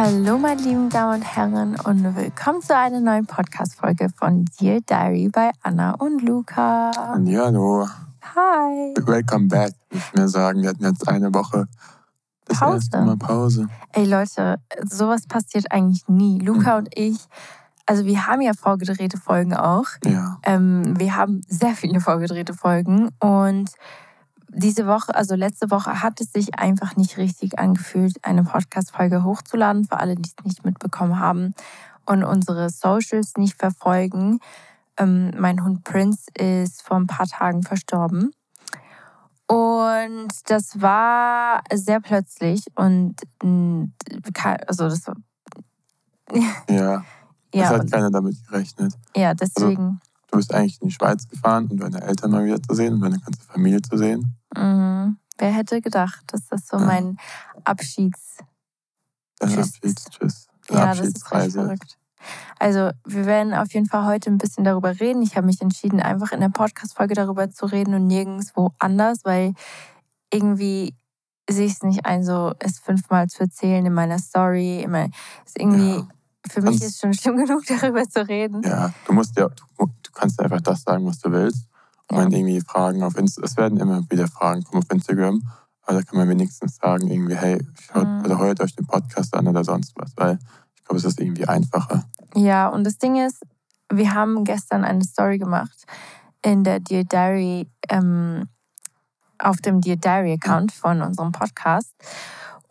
Hallo, meine lieben Damen und Herren, und willkommen zu einer neuen Podcast-Folge von Dear Diary bei Anna und Luca. Ja, hallo. Hi. Welcome back, würde ich mir sagen. Wir hatten jetzt eine Woche das Pause. erste Mal Pause. Ey, Leute, sowas passiert eigentlich nie. Luca Mhm. und ich, also wir haben ja vorgedrehte Folgen auch. Ja. Ähm, wir haben sehr viele vorgedrehte Folgen und diese Woche, also letzte Woche, hat es sich einfach nicht richtig angefühlt, eine Podcast-Folge hochzuladen, für alle, die es nicht mitbekommen haben und unsere Socials nicht verfolgen. Ähm, mein Hund Prince ist vor ein paar Tagen verstorben. Und das war sehr plötzlich und mm, also das war, Ja. Ja, hat keiner damit gerechnet. ja, deswegen. Du bist eigentlich in die Schweiz gefahren, um deine Eltern mal wieder zu sehen und deine ganze Familie zu sehen. Mhm. Wer hätte gedacht, dass das so Ja. mein Abschieds... Deine Tschüss. Abschieds, tschüss. Deine Ja, das ist verrückt. Also, wir werden auf jeden Fall heute ein bisschen darüber reden. Ich habe mich entschieden, einfach in der Podcast-Folge darüber zu reden und nirgendwo anders, weil irgendwie sehe ich es nicht ein, so es fünfmal zu erzählen in meiner Story. Immer, ist irgendwie, Ja. für mich Sonst- ist schon schlimm genug, darüber zu reden. Ja, du musst ja, du, du kannst einfach das sagen, was du willst. Und Ja. wenn irgendwie Fragen auf Instagram, es werden immer wieder Fragen kommen auf Instagram, aber da kann man wenigstens sagen, irgendwie, hey, schaut, Mhm. oder hört euch den Podcast an oder sonst was, weil ich glaube, es ist irgendwie einfacher. Ja, und das Ding ist, wir haben gestern eine Story gemacht in der Dear Diary, ähm, auf dem Dear Diary Account von unserem Podcast.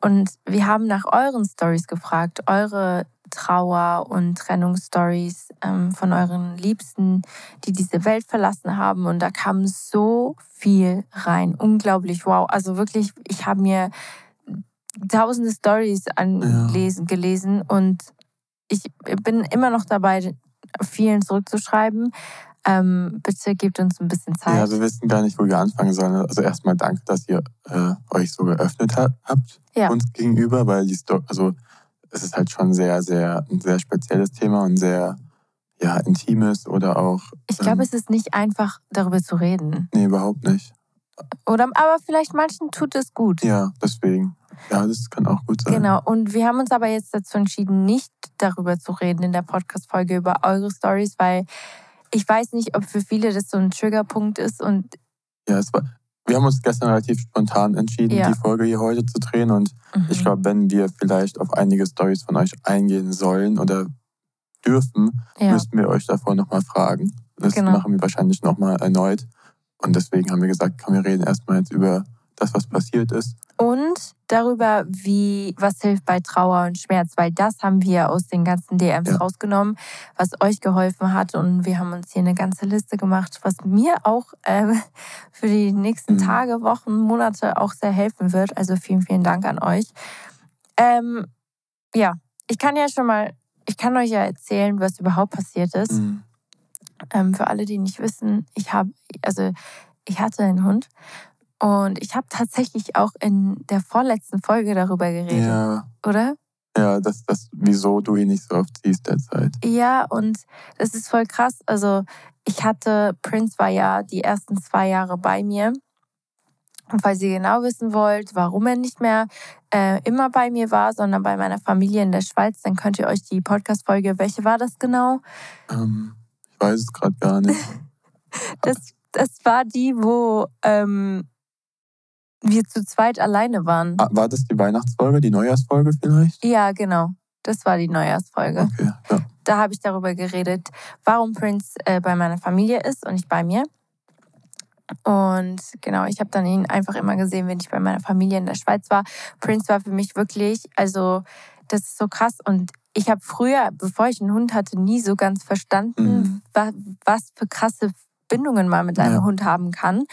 Und wir haben nach euren Stories gefragt, eure Trauer- und Trennungsstories ähm, von euren Liebsten, die diese Welt verlassen haben. Und da kam so viel rein. Unglaublich, wow. Also wirklich, ich habe mir tausende Stories anlesen, gelesen und ich bin immer noch dabei, vielen zurückzuschreiben. Ähm, bitte gebt uns ein bisschen Zeit. Ja, wir wissen gar nicht, wo wir anfangen sollen. Also erstmal danke, dass ihr äh, euch so geöffnet ha habt Ja. uns gegenüber, weil die Sto also es ist halt schon sehr, sehr, ein sehr spezielles Thema und sehr ja, intimes oder auch. Ich glaube, ähm, es ist nicht einfach, darüber zu reden. Nee, überhaupt nicht. Oder, aber vielleicht manchen tut es gut. Ja, deswegen. Ja, das kann auch gut sein. Genau. Und wir haben uns aber jetzt dazu entschieden, nicht darüber zu reden in der Podcast-Folge über eure Stories, weil ich weiß nicht, ob für viele das so ein Triggerpunkt ist und. Ja, es war. Wir haben uns gestern relativ spontan entschieden, ja. die Folge hier heute zu drehen. Und mhm. ich glaube, wenn wir vielleicht auf einige Stories von euch eingehen sollen oder dürfen, ja. müssten wir euch davor nochmal fragen. Das genau. machen wir wahrscheinlich nochmal erneut. Und deswegen haben wir gesagt, komm, wir reden erstmal jetzt über das, was passiert ist. Und darüber, wie was hilft bei Trauer und Schmerz, weil das haben wir aus den ganzen DMs ja. rausgenommen, was euch geholfen hat. Und wir haben uns hier eine ganze Liste gemacht, was mir auch äh, für die nächsten mhm. Tage, Wochen, Monate auch sehr helfen wird. Also vielen, vielen Dank an euch. Ähm, ja, ich kann ja schon mal, ich kann euch ja erzählen, was überhaupt passiert ist. Mhm. Ähm, für alle, die nicht wissen, ich habe, also ich hatte einen Hund und ich habe tatsächlich auch in der vorletzten Folge darüber geredet, ja. oder? Ja, das, das, wieso du ihn nicht so oft siehst derzeit. Ja, und das ist voll krass. Also ich hatte, Prince war ja die ersten zwei Jahre bei mir. Und falls ihr genau wissen wollt, warum er nicht mehr äh, immer bei mir war, sondern bei meiner Familie in der Schweiz, dann könnt ihr euch die Podcast-Folge, welche war das genau? Ähm, ich weiß es gerade gar nicht. das, das war die, wo ähm, wir zu zweit alleine waren. Ah, war das die Weihnachtsfolge, die Neujahrsfolge vielleicht? Ja, genau. Das war die Neujahrsfolge. Okay, ja. Da habe ich darüber geredet, warum Prince äh, bei meiner Familie ist und nicht bei mir. Und genau, ich habe dann ihn einfach immer gesehen, wenn ich bei meiner Familie in der Schweiz war. Prince war für mich wirklich, also das ist so krass. Und ich habe früher, bevor ich einen Hund hatte, nie so ganz verstanden, mhm. was, was für krasse Bindungen man mit einem ja. Hund haben kann.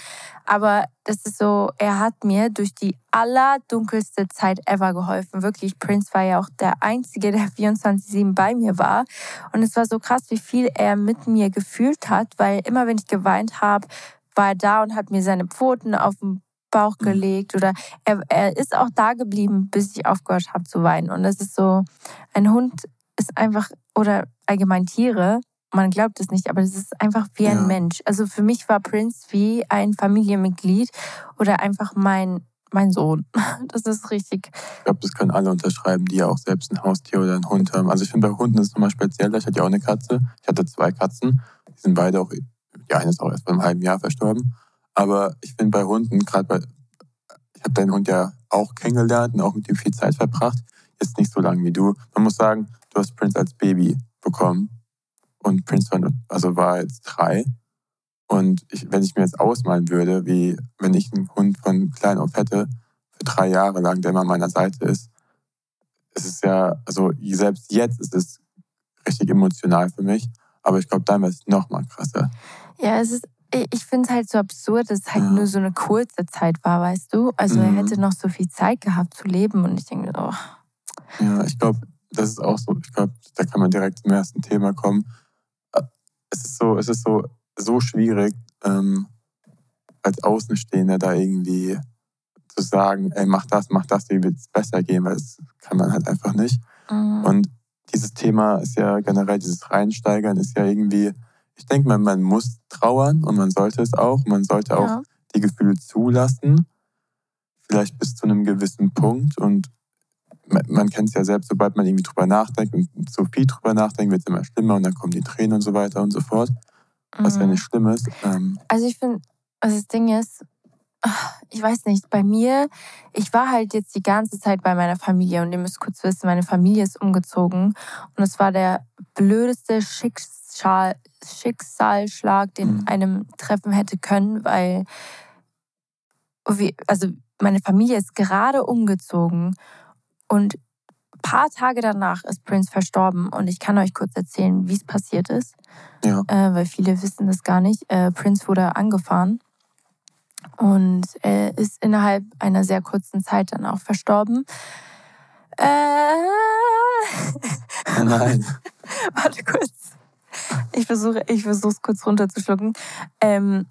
Aber das ist so, er hat mir durch die allerdunkelste Zeit ever geholfen. Wirklich, Prince war ja auch der Einzige, der 24-7 bei mir war. Und es war so krass, wie viel er mit mir gefühlt hat, weil immer wenn ich geweint habe, war er da und hat mir seine Pfoten auf den Bauch gelegt oder er, er ist auch da geblieben, bis ich aufgehört habe zu weinen. Und das ist so, ein Hund ist einfach, oder allgemein Tiere, man glaubt es nicht, aber es ist einfach wie ein ja. Mensch. Also für mich war Prince wie ein Familienmitglied oder einfach mein, mein Sohn. Das ist richtig. Ich glaube, das können alle unterschreiben, die ja auch selbst ein Haustier oder einen Hund haben. Also ich finde bei Hunden ist es nochmal speziell. Ich hatte ja auch eine Katze. Ich hatte zwei Katzen. Die sind beide auch, die eine ist auch erst vor einem halben Jahr verstorben. Aber ich finde bei Hunden, gerade bei, ich habe deinen Hund ja auch kennengelernt und auch mit ihm viel Zeit verbracht. Jetzt nicht so lange wie du. Man muss sagen, du hast Prince als Baby bekommen. Und Prince war, also war jetzt drei. Und ich, wenn ich mir jetzt ausmalen würde, wie wenn ich einen Hund von klein auf hätte, für drei Jahre lang, der immer an meiner Seite ist, es ist ja, also selbst jetzt ist es richtig emotional für mich. Aber ich glaube, dann wäre es noch mal krasser. Ja, es ist, ich finde es halt so absurd, dass es halt ja. nur so eine kurze Zeit war, weißt du? Also mhm. er hätte noch so viel Zeit gehabt zu leben und ich denke, oh. Ja, ich glaube, das ist auch so, ich glaube, da kann man direkt zum ersten Thema kommen es ist so, es ist so, so schwierig, ähm, als Außenstehender da irgendwie zu sagen, ey, mach das, mach das, wie wird es besser gehen, weil das kann man halt einfach nicht. Mhm. Und dieses Thema ist ja generell, dieses Reinsteigern ist ja irgendwie, ich denke mal, man muss trauern und man sollte es auch. Man sollte auch ja. die Gefühle zulassen, vielleicht bis zu einem gewissen Punkt. Und man kennt es ja selbst, sobald man irgendwie drüber nachdenkt und so viel drüber nachdenkt, wird es immer schlimmer und dann kommen die Tränen und so weiter und so fort. Was mhm. ja nicht schlimm ist. Ähm also ich finde, also das Ding ist, ich weiß nicht, bei mir, ich war halt jetzt die ganze Zeit bei meiner Familie und ihr müsst kurz wissen, meine Familie ist umgezogen und es war der blödeste Schicksal, Schicksalsschlag, den mhm. einem treffen hätte können, weil, also meine Familie ist gerade umgezogen und ein paar Tage danach ist Prince verstorben und ich kann euch kurz erzählen, wie es passiert ist, ja. äh, weil viele wissen das gar nicht. Äh, Prince wurde angefahren und er ist innerhalb einer sehr kurzen Zeit dann auch verstorben. Äh, Nein. Warte kurz. Ich versuche ich es kurz runterzuschlucken. Ähm,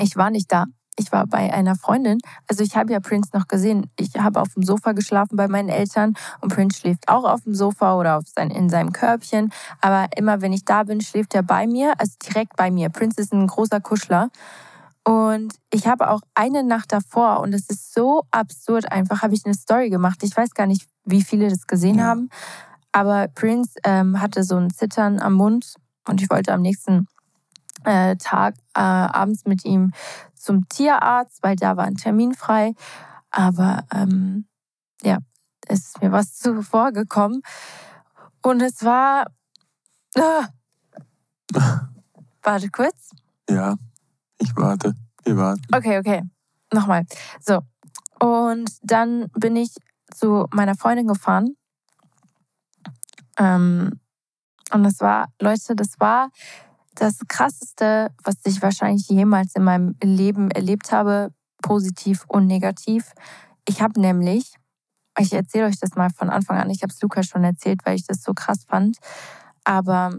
ich war nicht da. Ich war bei einer Freundin. Also ich habe ja Prince noch gesehen. Ich habe auf dem Sofa geschlafen bei meinen Eltern und Prince schläft auch auf dem Sofa oder sein, in seinem Körbchen. Aber immer wenn ich da bin, schläft er bei mir, also direkt bei mir. Prince ist ein großer Kuschler. Und ich habe auch eine Nacht davor, und es ist so absurd einfach, habe ich eine Story gemacht. Ich weiß gar nicht, wie viele das gesehen ja. haben. Aber Prince ähm, hatte so ein Zittern am Mund und ich wollte am nächsten äh, Tag äh, abends mit ihm zum Tierarzt, weil da war ein Termin frei. Aber ähm, ja, es ist mir was zuvor gekommen. Und es war. Ah. Warte kurz. Ja, ich warte. Wir warten. Okay, okay. Nochmal. So. Und dann bin ich zu meiner Freundin gefahren. Ähm, und das war, Leute, das war das Krasseste, was ich wahrscheinlich jemals in meinem Leben erlebt habe, positiv und negativ. Ich habe nämlich, ich erzähle euch das mal von Anfang an, ich habe es Luca schon erzählt, weil ich das so krass fand, aber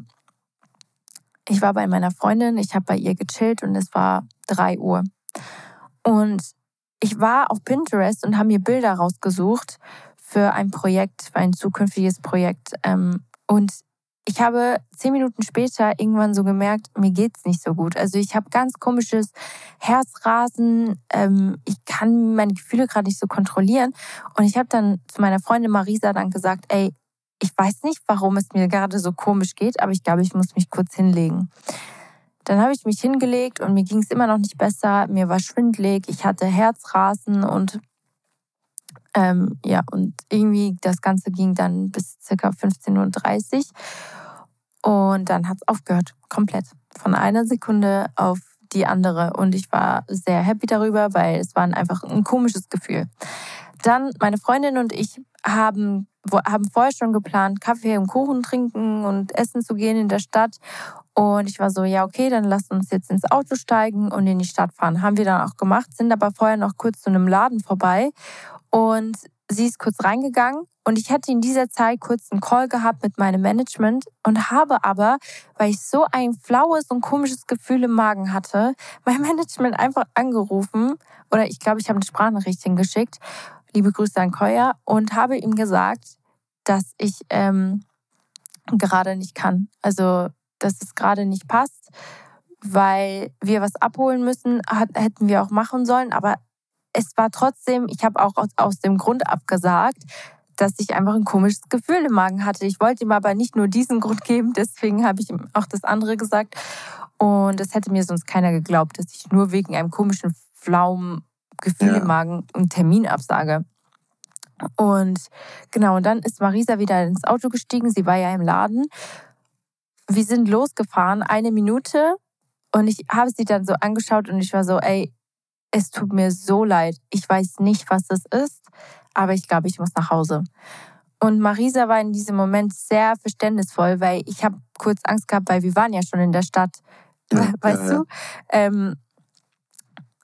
ich war bei meiner Freundin, ich habe bei ihr gechillt und es war 3 Uhr. Und ich war auf Pinterest und habe mir Bilder rausgesucht für ein Projekt, für ein zukünftiges Projekt. Ähm, und ich habe zehn Minuten später irgendwann so gemerkt, mir geht's nicht so gut. Also ich habe ganz komisches Herzrasen. Ähm, ich kann meine Gefühle gerade nicht so kontrollieren. Und ich habe dann zu meiner Freundin Marisa dann gesagt, ey, ich weiß nicht, warum es mir gerade so komisch geht, aber ich glaube, ich muss mich kurz hinlegen. Dann habe ich mich hingelegt und mir ging es immer noch nicht besser. Mir war schwindlig, ich hatte Herzrasen und ähm, ja, und irgendwie das Ganze ging dann bis ca. 15.30 Uhr. Und dann hat es aufgehört, komplett. Von einer Sekunde auf die andere. Und ich war sehr happy darüber, weil es war einfach ein komisches Gefühl. Dann meine Freundin und ich haben, haben vorher schon geplant, Kaffee und Kuchen trinken und essen zu gehen in der Stadt. Und ich war so, ja, okay, dann lasst uns jetzt ins Auto steigen und in die Stadt fahren. Haben wir dann auch gemacht, sind aber vorher noch kurz zu einem Laden vorbei. Und sie ist kurz reingegangen und ich hätte in dieser Zeit kurz einen Call gehabt mit meinem Management und habe aber, weil ich so ein flaues und komisches Gefühl im Magen hatte, mein Management einfach angerufen oder ich glaube, ich habe eine Sprachnachricht hingeschickt, liebe Grüße an Koya, und habe ihm gesagt, dass ich ähm, gerade nicht kann. Also, dass es gerade nicht passt, weil wir was abholen müssen, hat, hätten wir auch machen sollen, aber es war trotzdem, ich habe auch aus, aus dem Grund abgesagt, dass ich einfach ein komisches Gefühl im Magen hatte. Ich wollte ihm aber nicht nur diesen Grund geben, deswegen habe ich ihm auch das andere gesagt. Und es hätte mir sonst keiner geglaubt, dass ich nur wegen einem komischen flauen Gefühl ja. im Magen einen Termin absage. Und genau, und dann ist Marisa wieder ins Auto gestiegen. Sie war ja im Laden. Wir sind losgefahren, eine Minute. Und ich habe sie dann so angeschaut und ich war so, ey, es tut mir so leid. Ich weiß nicht, was es ist, aber ich glaube, ich muss nach Hause. Und Marisa war in diesem Moment sehr verständnisvoll, weil ich habe kurz Angst gehabt, weil wir waren ja schon in der Stadt, ja, weißt ja, du, ähm,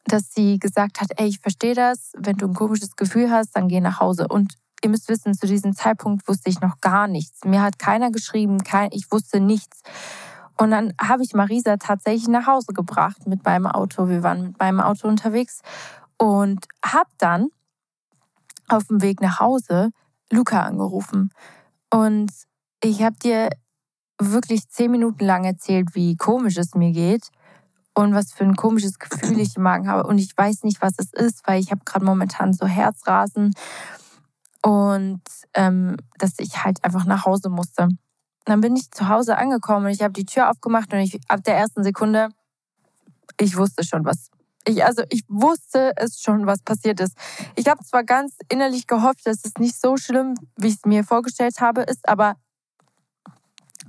dass sie gesagt hat, ey, ich verstehe das, wenn du ein komisches Gefühl hast, dann geh nach Hause. Und ihr müsst wissen, zu diesem Zeitpunkt wusste ich noch gar nichts. Mir hat keiner geschrieben, kein, ich wusste nichts. Und dann habe ich Marisa tatsächlich nach Hause gebracht mit meinem Auto. Wir waren mit meinem Auto unterwegs und habe dann auf dem Weg nach Hause Luca angerufen. Und ich habe dir wirklich zehn Minuten lang erzählt, wie komisch es mir geht und was für ein komisches Gefühl ich im Magen habe. Und ich weiß nicht, was es ist, weil ich habe gerade momentan so Herzrasen und ähm, dass ich halt einfach nach Hause musste dann bin ich zu Hause angekommen und ich habe die Tür aufgemacht und ich ab der ersten Sekunde, ich wusste schon, was. Ich, also ich wusste es schon, was passiert ist. Ich habe zwar ganz innerlich gehofft, dass es nicht so schlimm, wie ich es mir vorgestellt habe, ist, aber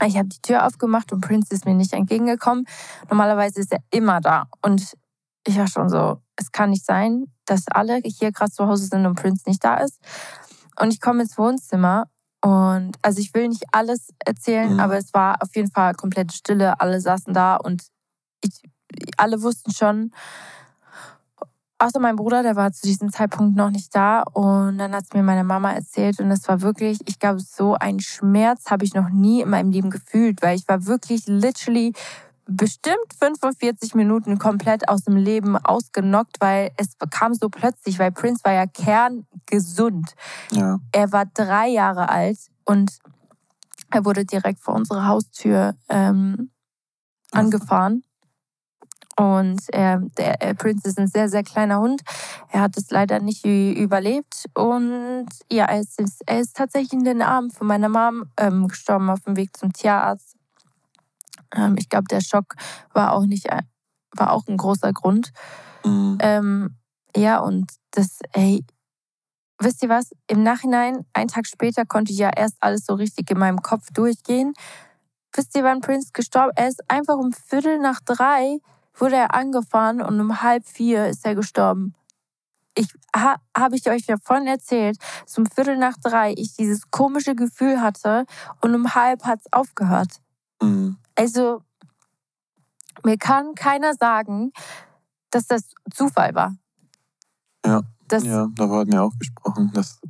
ich habe die Tür aufgemacht und Prince ist mir nicht entgegengekommen. Normalerweise ist er immer da. Und ich war schon so, es kann nicht sein, dass alle hier gerade zu Hause sind und Prince nicht da ist. Und ich komme ins Wohnzimmer und also ich will nicht alles erzählen, mhm. aber es war auf jeden Fall komplette Stille. Alle saßen da und ich, alle wussten schon, außer mein Bruder, der war zu diesem Zeitpunkt noch nicht da. Und dann hat es mir meine Mama erzählt und es war wirklich, ich glaube, so ein Schmerz habe ich noch nie in meinem Leben gefühlt, weil ich war wirklich literally bestimmt 45 Minuten komplett aus dem Leben ausgenockt, weil es kam so plötzlich, weil Prince war ja kerngesund. Ja. Er war drei Jahre alt und er wurde direkt vor unserer Haustür ähm, angefahren. Und er, der äh, Prince ist ein sehr, sehr kleiner Hund. Er hat es leider nicht überlebt. Und ja, er ist, er ist tatsächlich in den Armen von meiner Mom ähm, gestorben auf dem Weg zum Tierarzt. Ähm, ich glaube, der Schock war auch nicht, äh, war auch ein großer Grund. Mhm. Ähm, ja, und das, ey, wisst ihr was? Im Nachhinein, einen Tag später, konnte ich ja erst alles so richtig in meinem Kopf durchgehen. Wisst ihr, wann Prince gestorben ist? Er ist einfach um Viertel nach drei wurde er angefahren und um halb vier ist er gestorben. Ich ha, habe ich euch ja vorhin erzählt, dass um Viertel nach drei ich dieses komische Gefühl hatte und um halb hat es aufgehört. Mhm. Also, mir kann keiner sagen, dass das Zufall war. Ja. Das, Ja, darüber hatten wir auch gesprochen, dass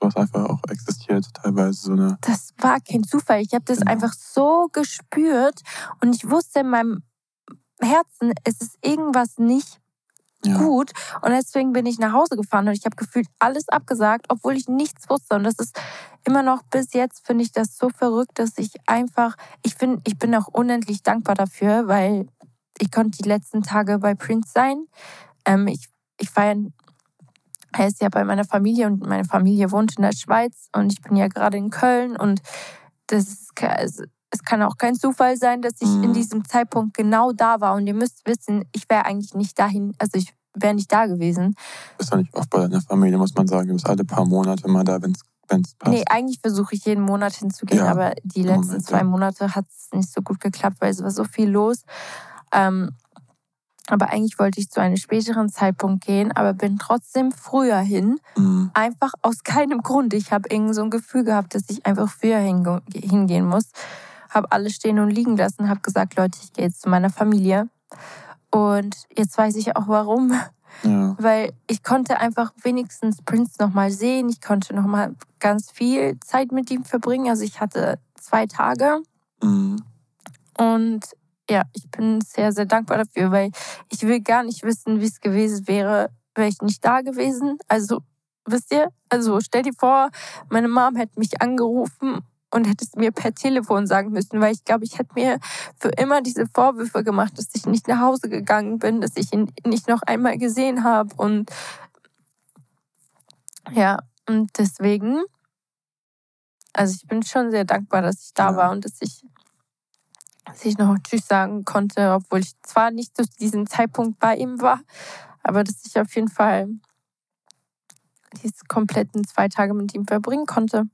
sowas einfach auch existiert, teilweise so eine. das war kein Zufall. Ich habe das Genau. einfach so gespürt und ich wusste in meinem Herzen, es ist irgendwas nicht Ja. gut. Und deswegen bin ich nach Hause gefahren und ich habe gefühlt alles abgesagt, obwohl ich nichts wusste. Und das ist immer noch bis jetzt, finde ich das so verrückt, dass ich einfach, ich finde, ich bin auch unendlich dankbar dafür, weil ich konnte die letzten Tage bei Prince sein. Ähm, ich, ich war er ist ja bei meiner Familie und meine Familie wohnt in der Schweiz und ich bin ja gerade in Köln und das ist, ke- es, kann auch kein Zufall sein, dass ich Mhm. in diesem Zeitpunkt genau da war. Und ihr müsst wissen, ich wäre eigentlich nicht dahin, also ich wäre nicht da gewesen. Du bist ja nicht oft bei deiner Familie, muss man sagen. Du bist alle paar Monate mal da, wenn es passt. Nee, eigentlich versuche ich jeden Monat hinzugehen, Ja, aber die letzten Moment, zwei. Monate hat es nicht so gut geklappt, weil es war so viel los. Ähm, aber eigentlich wollte ich zu einem späteren Zeitpunkt gehen, aber bin trotzdem früher hin. Mhm. Einfach aus keinem Grund. Ich habe irgendwie so ein Gefühl gehabt, dass ich einfach früher hinge- hingehen muss. Habe alles stehen und liegen lassen, habe gesagt, Leute, ich gehe jetzt zu meiner Familie. Und jetzt weiß ich auch warum. Ja. Weil ich konnte einfach wenigstens Prince nochmal sehen. Ich konnte nochmal ganz viel Zeit mit ihm verbringen. Also ich hatte zwei Tage. Mhm. Und ja, ich bin sehr, sehr dankbar dafür, weil ich will gar nicht wissen, wie es gewesen wäre, wäre ich nicht da gewesen. Also, wisst ihr? Also, stell dir vor, meine Mom hätte mich angerufen und hätte es mir per Telefon sagen müssen, weil ich glaube, ich hätte mir für immer diese Vorwürfe gemacht, dass ich nicht nach Hause gegangen bin, dass ich ihn nicht noch einmal gesehen habe. Und ja, und deswegen, also ich bin schon sehr dankbar, dass ich da Ja. war und dass ich dass ich noch Tschüss sagen konnte, obwohl ich zwar nicht zu diesem Zeitpunkt bei ihm war, aber dass ich auf jeden Fall diese kompletten zwei Tage mit ihm verbringen konnte.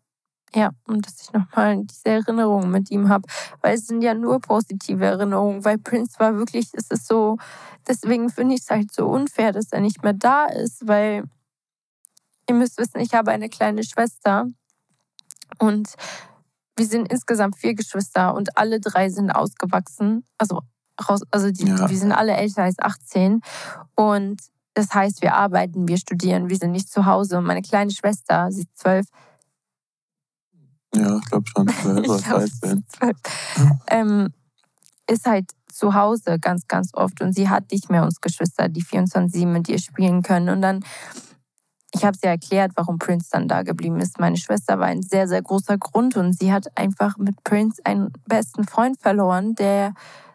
Ja, und dass ich nochmal diese Erinnerungen mit ihm habe, weil es sind ja nur positive Erinnerungen, weil Prince war wirklich, es ist so, deswegen finde ich es halt so unfair, dass er nicht mehr da ist, weil ihr müsst wissen, ich habe eine kleine Schwester und wir sind insgesamt vier Geschwister und alle drei sind ausgewachsen. Also, raus, also die, Ja. wir sind alle älter als 18. Und das heißt, wir arbeiten, wir studieren, wir sind nicht zu Hause. Und meine kleine Schwester, sie ist zwölf, Ja, ich glaube schon. 12 oder ich glaub, sie 13. ist zwölf, ähm, ist halt zu Hause ganz, ganz oft. Und sie hat nicht mehr uns Geschwister, die 24-7 mit ihr spielen können. Und dann, ich habe sie erklärt, warum Prince dann da geblieben ist. Meine Schwester war ein sehr, sehr großer Grund. Und sie hat einfach mit Prince einen besten Freund verloren, der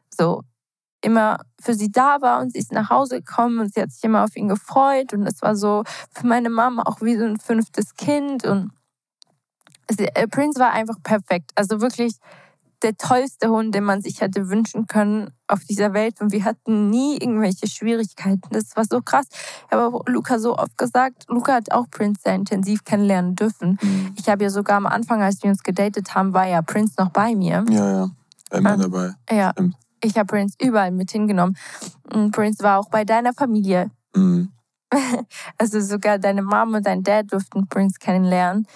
so immer für sie da war und sie ist nach Hause gekommen und sie hat sich immer auf ihn gefreut und es war so für meine Mama auch wie so ein fünftes Kind und Prince war einfach perfekt. Also wirklich der tollste Hund, den man sich hätte wünschen können auf dieser Welt. Und wir hatten nie irgendwelche Schwierigkeiten. Das war so krass. Ich habe Luca so oft gesagt, Luca hat auch Prince sehr intensiv kennenlernen dürfen. Mhm. Ich habe ja sogar am Anfang, als wir uns gedatet haben, war ja Prince noch bei mir. Ja, ja. Immer Ah. dabei. Ja, Stimmt. ich habe Prince überall mit hingenommen. Und Prince war auch bei deiner Familie. Mhm. Also sogar deine Mom und dein Dad durften Prince kennenlernen.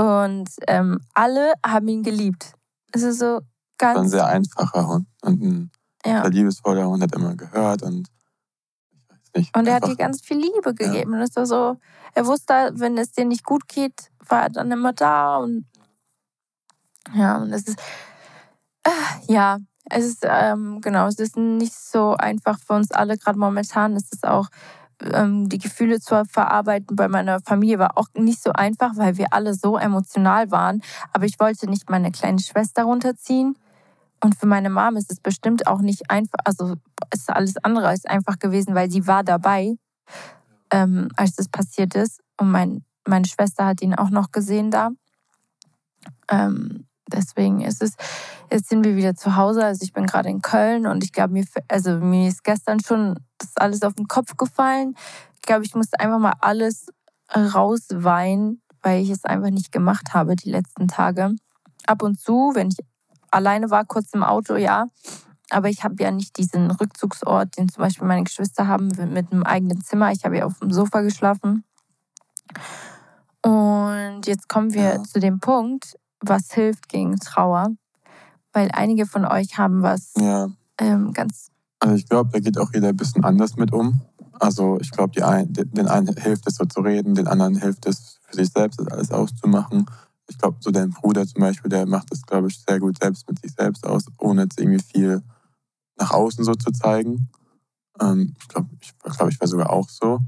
Und ähm, alle haben ihn geliebt. Es ist so War ein ganz. sehr einfacher Hund. Und ein Ja. sehr liebesvoller Hund, hat immer gehört und ich weiß nicht. Und er hat dir ganz viel Liebe gegeben. Und es war so, er wusste, wenn es dir nicht gut geht, war er dann immer da. Und ja, und es ist, ah, ja, es ist, ähm, genau, es ist nicht so einfach für uns alle, gerade momentan. Es ist auch, ähm, die Gefühle zu verarbeiten bei meiner Familie war auch nicht so einfach, weil wir alle so emotional waren. Aber ich wollte nicht meine kleine Schwester runterziehen. Und für meine Mom ist es bestimmt auch nicht einfach, also ist alles andere als einfach gewesen, weil sie war dabei, ähm, als das passiert ist. Und mein, meine Schwester hat ihn auch noch gesehen da. Ähm, deswegen ist es, jetzt sind wir wieder zu Hause. Also ich bin gerade in Köln und ich glaube, mir, also mir ist gestern schon das alles auf den Kopf gefallen. Ich glaube, ich musste einfach mal alles rausweinen, weil ich es einfach nicht gemacht habe die letzten Tage. Ab und zu, wenn ich alleine war, kurz im Auto, ja. Aber ich habe ja nicht diesen Rückzugsort, den zum Beispiel meine Geschwister haben, mit einem eigenen Zimmer. Ich habe ja auf dem Sofa geschlafen. Und jetzt kommen wir ja. zu dem Punkt, was hilft gegen Trauer. Weil einige von euch haben was ja. ähm, ganz. Also ich glaube, da geht auch jeder ein bisschen anders mit um. Also ich glaube, ein, den einen hilft es so zu reden, den anderen hilft es für sich selbst, das alles auszumachen. Ich glaube, so dein Bruder zum Beispiel, der macht das, glaube ich, sehr gut selbst mit sich selbst aus, ohne jetzt irgendwie viel nach außen so zu zeigen. Ähm, ich glaube, ich, glaub, ich war sogar auch so.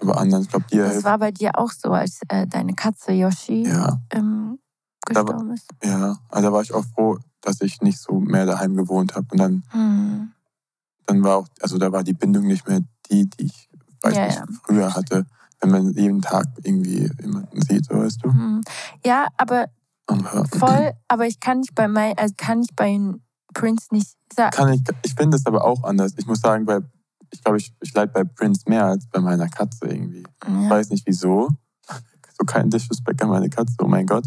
Aber anderen, ich glaube, dir. Das war bei dir auch so, als äh, deine Katze Yoshi ja. ähm, gestorben ist. Ja, also da war ich auch froh, dass ich nicht so mehr daheim gewohnt habe. Und dann, hm. dann war auch, also da war die Bindung nicht mehr die, die ich weiß ja, nicht, ja. früher hatte, wenn man jeden Tag irgendwie jemanden sieht, so weißt du. Hm. Ja, aber voll, aber ich kann nicht bei mein, also kann ich bei Prince nicht sagen. Kann ich, ich finde es aber auch anders. Ich muss sagen, bei, ich glaube, ich, ich leide bei Prince mehr als bei meiner Katze irgendwie. Ja. Ich weiß nicht wieso. So kein Disrespect an meine Katze, oh mein Gott.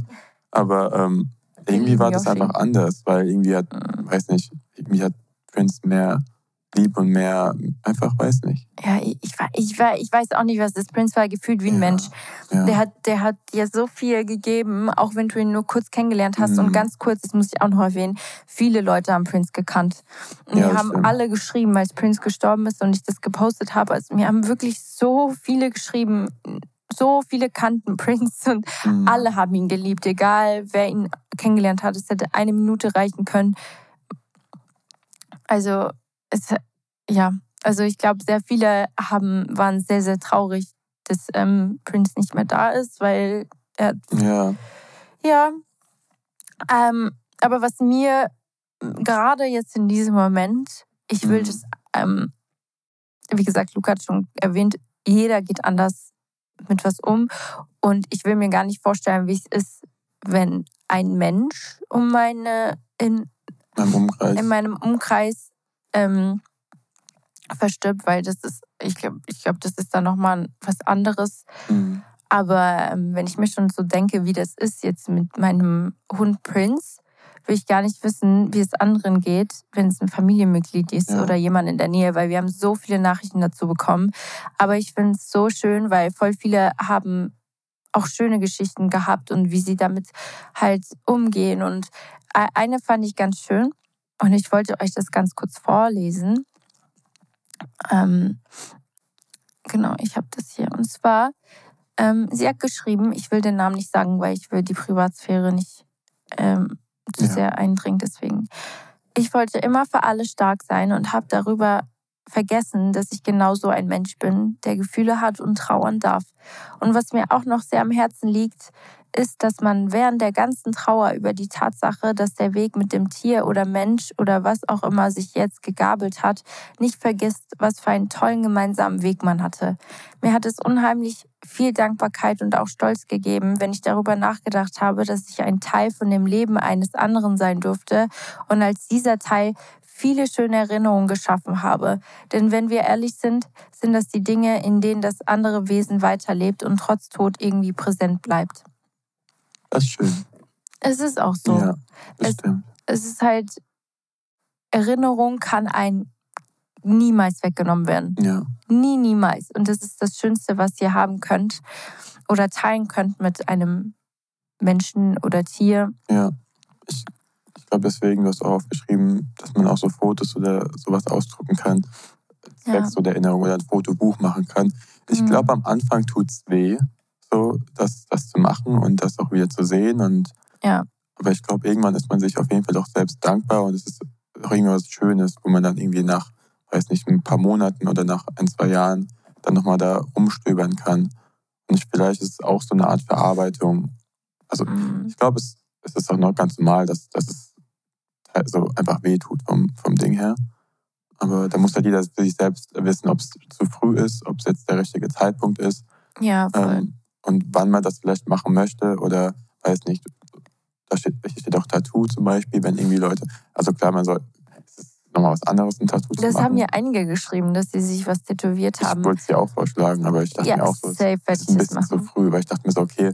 Aber ähm, irgendwie war das einfach anders, weil irgendwie hat, mhm. weiß nicht, irgendwie hat Prince mehr lieb und mehr, einfach weiß nicht. Ja, ich, ich, ich, ich weiß auch nicht, was das Prince war, gefühlt wie ein ja, Mensch. Ja. Der, hat, der hat dir so viel gegeben, auch wenn du ihn nur kurz kennengelernt hast. Mhm. Und ganz kurz, das muss ich auch noch erwähnen, viele Leute haben Prince gekannt. Und ja, wir haben stimmt. alle geschrieben, als Prince gestorben ist und ich das gepostet habe. Also mir haben wirklich so viele geschrieben, so viele kannten Prince und mhm. alle haben ihn geliebt, egal wer ihn kennengelernt hat. Es hätte eine Minute reichen können. Also, es, ja, also ich glaube, sehr viele haben, waren sehr, sehr traurig, dass ähm, Prince nicht mehr da ist, weil er. Ja. Ja. Ähm, aber was mir gerade jetzt in diesem Moment, ich will mhm. das, ähm, wie gesagt, Luca hat schon erwähnt, jeder geht anders mit was um. Und ich will mir gar nicht vorstellen, wie es ist, wenn ein Mensch um meine in, in meinem Umkreis ähm, verstirbt, weil das ist, ich glaube, ich glaub, das ist dann nochmal was anderes. Mhm. Aber ähm, wenn ich mir schon so denke, wie das ist jetzt mit meinem Hund Prince, will ich gar nicht wissen, wie es anderen geht, wenn es ein Familienmitglied ist ja. oder jemand in der Nähe, weil wir haben so viele Nachrichten dazu bekommen. Aber ich finde es so schön, weil voll viele haben auch schöne Geschichten gehabt und wie sie damit halt umgehen. Und e-, eine fand ich ganz schön und ich wollte euch das ganz kurz vorlesen. Ähm, genau, ich habe das hier. Und zwar, ähm, sie hat geschrieben, ich will den Namen nicht sagen, weil ich will die Privatsphäre nicht ähm, zu ja. sehr eindringt. Deswegen, ich wollte immer für alle stark sein und habe darüber vergessen, dass ich genauso ein Mensch bin, der Gefühle hat und trauern darf. Und was mir auch noch sehr am Herzen liegt, ist, dass man während der ganzen Trauer über die Tatsache, dass der Weg mit dem Tier oder Mensch oder was auch immer sich jetzt gegabelt hat, nicht vergisst, was für einen tollen gemeinsamen Weg man hatte. Mir hat es unheimlich viel Dankbarkeit und auch Stolz gegeben, wenn ich darüber nachgedacht habe, dass ich ein Teil von dem Leben eines anderen sein durfte und als dieser Teil viele schöne Erinnerungen geschaffen habe. Denn wenn wir ehrlich sind, sind das die Dinge, in denen das andere Wesen weiterlebt und trotz Tod irgendwie präsent bleibt. Das ist schön. Es ist auch so. Ja, es. Es ist halt, Erinnerung kann ein niemals weggenommen werden. Ja. Nie, niemals. Und das ist das Schönste, was ihr haben könnt oder teilen könnt mit einem Menschen oder Tier. Ja. Ich, ich glaube, deswegen, du hast auch aufgeschrieben, dass man auch so Fotos oder sowas ausdrucken kann. Ja. so der Erinnerung oder ein Fotobuch machen kann. Ich mhm. glaube, am Anfang tut es weh, so das, das zu machen und das auch wieder zu sehen. Und, ja. Aber ich glaube, irgendwann ist man sich auf jeden Fall doch selbst dankbar und es ist auch irgendwas Schönes, wo man dann irgendwie nach, weiß nicht, ein paar Monaten oder nach ein, zwei Jahren dann nochmal da rumstöbern kann. Und vielleicht ist es auch so eine Art Verarbeitung. Also Mhm. ich glaube, es, es ist auch noch ganz normal, dass, dass es so einfach wehtut vom, vom Ding her. Aber da muss halt jeder für sich selbst wissen, ob es zu früh ist, ob es jetzt der richtige Zeitpunkt ist Ja, voll. ähm, und wann man das vielleicht machen möchte oder weiß nicht. Da steht, hier steht auch Tattoo zum Beispiel, wenn irgendwie Leute, also klar, man soll, nochmal was anderes, ein Tattoo zu das haben ja einige geschrieben, dass sie sich was tätowiert haben. Ich wollte es dir auch vorschlagen, aber ich dachte ja, mir auch so, es safe werde ist ich ein das bisschen zu machen. früh, weil ich dachte mir so, okay,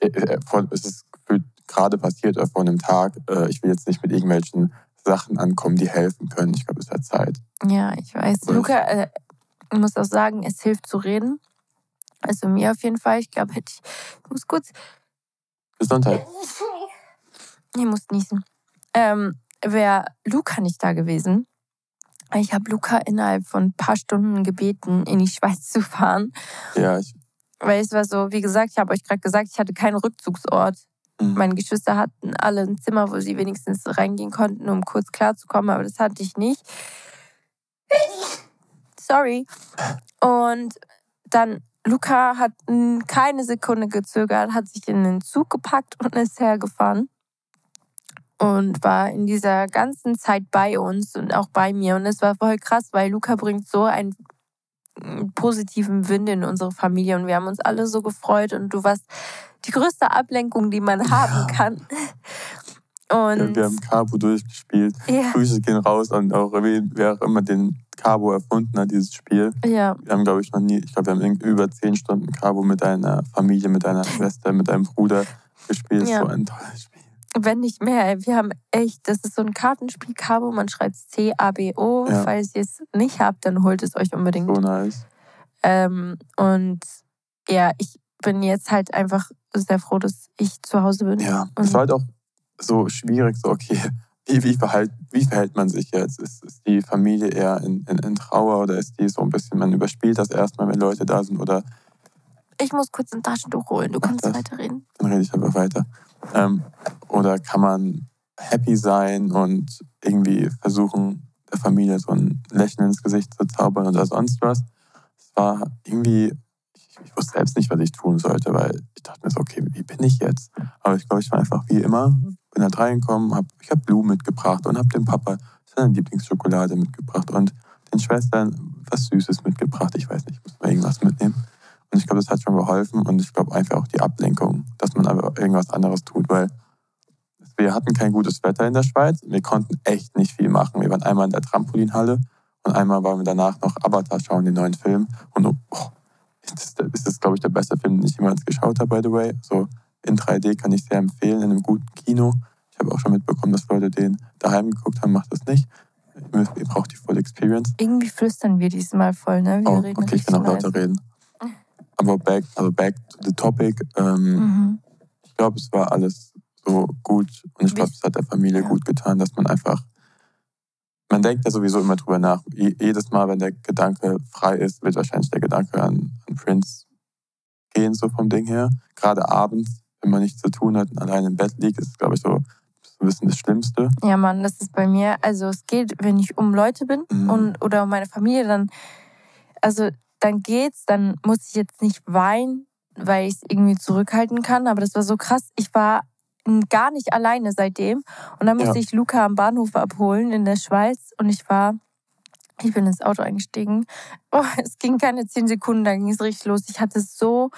äh, äh, es ist gefühlt gerade passiert oder vor einem Tag. äh, Ich will jetzt nicht mit irgendwelchen Sachen ankommen, die helfen können. Ich glaube, es hat Zeit. Ja, ich weiß. Oder? Luca, äh, ich muss auch sagen, es hilft zu reden. Also mir auf jeden Fall. Ich glaube, ich, ich muss kurz, Gesundheit. ich muss niesen. Ähm, Wäre Luca nicht da gewesen, ich habe Luca innerhalb von ein paar Stunden gebeten, in die Schweiz zu fahren. Ja, ich, Weil es war so, wie gesagt, ich habe euch gerade gesagt, ich hatte keinen Rückzugsort. mhm. Meine Geschwister hatten alle ein Zimmer, wo sie wenigstens reingehen konnten, um kurz klarzukommen, aber das hatte ich nicht. Sorry. Und dann, Luca hat keine Sekunde gezögert, hat sich in den Zug gepackt und ist hergefahren. Und war in dieser ganzen Zeit bei uns und auch bei mir. Und es war voll krass, weil Luca bringt so einen mm, positiven Wind in unsere Familie und wir haben uns alle so gefreut und du warst die größte Ablenkung, die man haben Ja. kann. Und wir haben Cabo durchgespielt. ja, Grüße gehen raus an auch wer auch immer den Cabo erfunden hat, dieses Spiel. ja, Wir haben, glaube ich, noch nie, ich glaube, wir haben über zehn Stunden Cabo mit deiner Familie, mit deiner Schwester, mit deinem Bruder gespielt. Ja. So ein tolles Spiel. Wenn nicht mehr. ey. Wir haben echt, das ist so ein Kartenspiel, Cabo, man schreibt C-A-B-O. Ja. Falls ihr es nicht habt, dann holt es euch unbedingt. So nice. Ähm, und ja, ich bin jetzt halt einfach sehr froh, dass ich zu Hause bin. Ja, es war halt auch so schwierig, so okay, wie, wie, verhält, wie verhält man sich jetzt? Ist, ist die Familie eher in, in, in Trauer oder ist die so ein bisschen, man überspielt das erstmal, wenn Leute da sind oder ich muss kurz ein Taschentuch holen, du Mach kannst das. weiterreden. dann rede ich einfach weiter. Ähm, oder kann man happy sein und irgendwie versuchen, der Familie so ein Lächeln ins Gesicht zu zaubern oder sonst was? Es war irgendwie, ich, ich wusste selbst nicht, was ich tun sollte, weil ich dachte mir so, okay, wie bin ich jetzt? Aber ich glaube, ich war einfach wie immer, bin halt reingekommen, hab, ich habe Blumen mitgebracht und habe dem Papa seine Lieblingsschokolade mitgebracht und den Schwestern was Süßes mitgebracht. Ich weiß nicht, ich muss mal irgendwas mitnehmen. Und ich glaube, das hat schon geholfen und ich glaube einfach auch die Ablenkung, dass man aber irgendwas anderes tut, weil wir hatten kein gutes Wetter in der Schweiz. Wir konnten echt nicht viel machen. Wir waren einmal in der Trampolinhalle und einmal waren wir danach noch Avatar schauen, den neuen Film. Und oh, das ist, das ist glaube ich, der beste Film, den ich jemals geschaut habe, by the way. So in 3D kann ich sehr empfehlen, in einem guten Kino. Ich habe auch schon mitbekommen, dass Leute den daheim geguckt haben. Macht das nicht. Ihr, braucht die Full Experience. Irgendwie flüstern wir diesmal voll, ne? Wir Oh, reden okay, ich kann auch lauter reden. Aber back, also back to the topic. Ähm, Mhm. Ich glaube, es war alles so gut und ich glaube, es hat der Familie Ja. gut getan, dass man einfach, man denkt ja sowieso immer drüber nach. Je- Jedes Mal, wenn der Gedanke frei ist, wird wahrscheinlich der Gedanke an, an Prince gehen, so vom Ding her. Gerade abends, wenn man nichts zu tun hat und allein im Bett liegt, ist es, glaube ich, so ein bisschen das Schlimmste. Ja, Mann, das ist bei mir. Also es geht, wenn ich um Leute bin Mhm. und oder um meine Familie, dann, also dann geht's, dann muss ich jetzt nicht weinen, weil ich es irgendwie zurückhalten kann. Aber das war so krass. Ich war gar nicht alleine seitdem. Und dann musste Ja. ich Luca am Bahnhof abholen in der Schweiz. Und ich war, ich bin ins Auto eingestiegen. Oh, es ging keine zehn Sekunden, dann ging es richtig los. Ich hatte so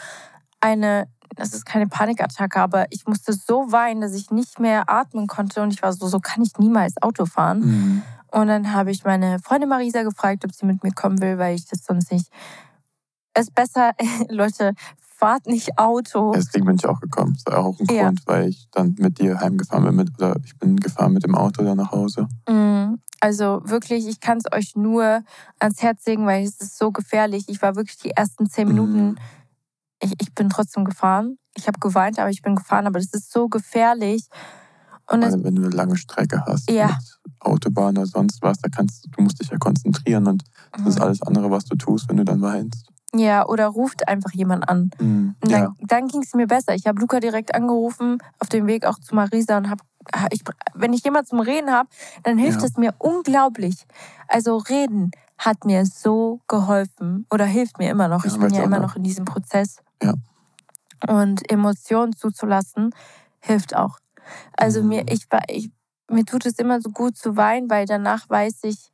eine, das ist keine Panikattacke, aber ich musste so weinen, dass ich nicht mehr atmen konnte. Und ich war so, so kann ich niemals Auto fahren. Mhm. Und dann habe ich meine Freundin Marisa gefragt, ob sie mit mir kommen will, weil ich das sonst nicht. Es ist besser, Leute, fahrt nicht Auto. Deswegen bin ich auch gekommen. Das war auch ein Ja. Grund, weil ich dann mit dir heimgefahren bin, mit, oder ich bin gefahren mit dem Auto dann nach Hause. Mm, Also wirklich, ich kann es euch nur ans Herz legen, weil es ist so gefährlich. Ich war wirklich die ersten zehn Minuten, Mhm. ich, ich bin trotzdem gefahren. Ich habe geweint, aber ich bin gefahren. Aber das ist so gefährlich. Und Also wenn du eine lange Strecke hast Ja. Autobahn oder sonst was, da kannst du musst dich ja konzentrieren und das ist Mhm. alles andere, was du tust, wenn du dann weinst. ja, oder ruft einfach jemand an. Mhm. Und Ja. dann, dann ging es mir besser. Ich habe Luca direkt angerufen, auf dem Weg auch zu Marisa und habe ich, wenn ich jemanden zum Reden habe, dann hilft Ja. es mir unglaublich. Also reden hat mir so geholfen oder hilft mir immer noch. Ja, ich bin ja immer noch- noch in diesem Prozess. Ja. Und Emotionen zuzulassen hilft auch. Also Mhm. mir, ich, war- ich, mir tut es immer so gut zu weinen, weil danach weiß ich,